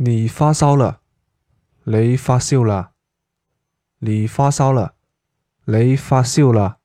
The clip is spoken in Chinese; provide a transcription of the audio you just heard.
你发烧了，你发烧了，你发烧了，你发烧了。